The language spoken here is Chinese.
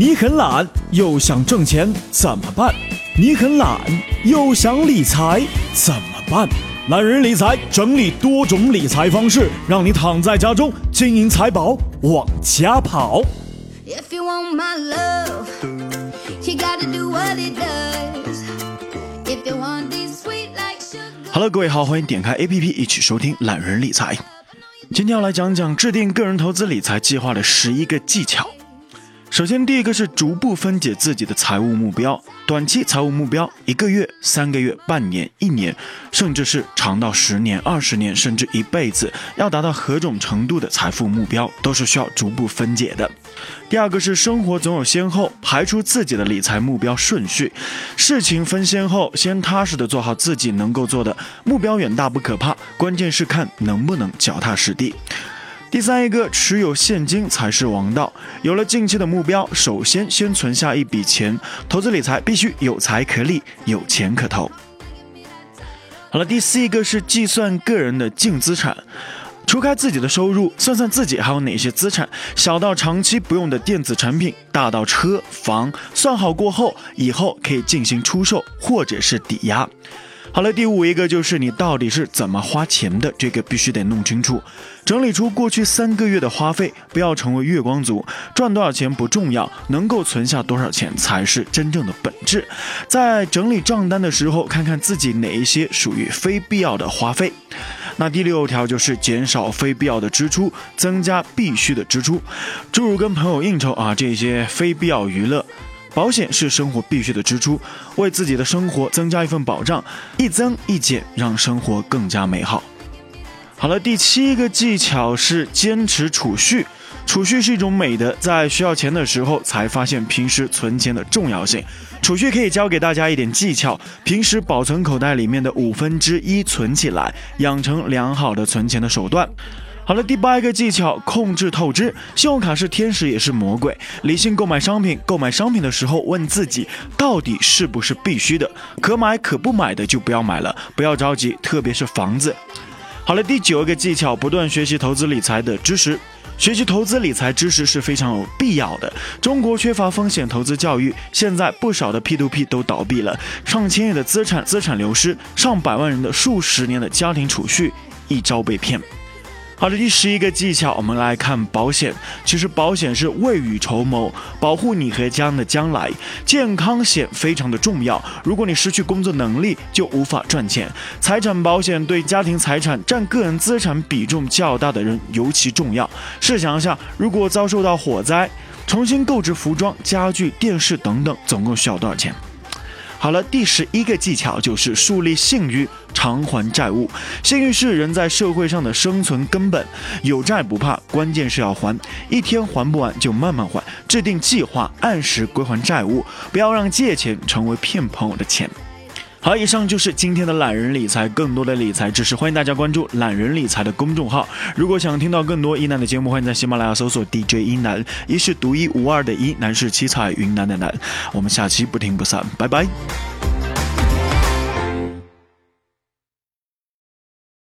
你很懒又想挣钱怎么办？你很懒又想理财怎么办？懒人理财整理多种理财方式，让你躺在家中，金银财宝往家跑。Hello，各位好，欢迎点开 APP 一起收听懒人理财。今天要来讲讲制定个人投资理财计划的十一个技巧。首先，第一个是逐步分解自己的财务目标。短期财务目标，一个月、三个月、半年、一年，甚至是长到十年、二十年，甚至一辈子，要达到何种程度的财富目标，都是需要逐步分解的。第二个是生活总有先后，排出自己的理财目标顺序，事情分先后，先踏实的做好自己能够做的。目标远大不可怕，关键是看能不能脚踏实地。第三一个，持有现金才是王道。有了近期的目标，首先先存下一笔钱。投资理财必须有财可理，有钱可投。好了，第四一个是计算个人的净资产，除开自己的收入，算算自己还有哪些资产，小到长期不用的电子产品，大到车房，算好过后，以后可以进行出售或者是抵押。好了，第五一个就是你到底是怎么花钱的，这个必须得弄清楚，整理出过去三个月的花费，不要成为月光族，赚多少钱不重要，能够存下多少钱才是真正的本质。在整理账单的时候，看看自己哪一些属于非必要的花费。那第六条就是减少非必要的支出，增加必须的支出，诸如跟朋友应酬啊这些非必要娱乐。保险是生活必须的支出，为自己的生活增加一份保障，一增一减，让生活更加美好。好了，第七个技巧是坚持储蓄。储蓄是一种美德，在需要钱的时候才发现平时存钱的重要性。储蓄可以教给大家一点技巧，平时保存口袋里面的五分之一存起来，养成良好的存钱的手段。好了，第八个技巧，控制透支。信用卡是天使也是魔鬼。理性购买商品，购买商品的时候问自己，到底是不是必须的？可买可不买的就不要买了，不要着急，特别是房子。好了，第九个技巧，不断学习投资理财的知识。学习投资理财知识是非常有必要的。中国缺乏风险投资教育，现在不少的 P2P 都倒闭了，上千亿的资产资产流失，上百万人的数十年的家庭储蓄，一朝被骗。好的，第十一个技巧，我们来看保险。其实保险是未雨绸缪，保护你和家人的将来。健康险非常的重要，如果你失去工作能力，就无法赚钱。财产保险对家庭财产占个人资产比重较大的人尤其重要。试想一下，如果遭受到火灾，重新购置服装、家具、电视等等，总共需要多少钱？好了，第十一个技巧就是树立信誉，偿还债务。信誉是人在社会上的生存根本，有债不怕，关键是要还，一天还不完就慢慢还，制定计划，按时归还债务，不要让借钱成为骗朋友的钱。好，以上就是今天的懒人理财。更多的理财知识，欢迎大家关注懒人理财的公众号。如果想听到更多一楠的节目，欢迎在喜马拉雅搜索 DJ 一南，一是独一无二的一，南是七彩云南的南。我们下期不听不散，拜拜。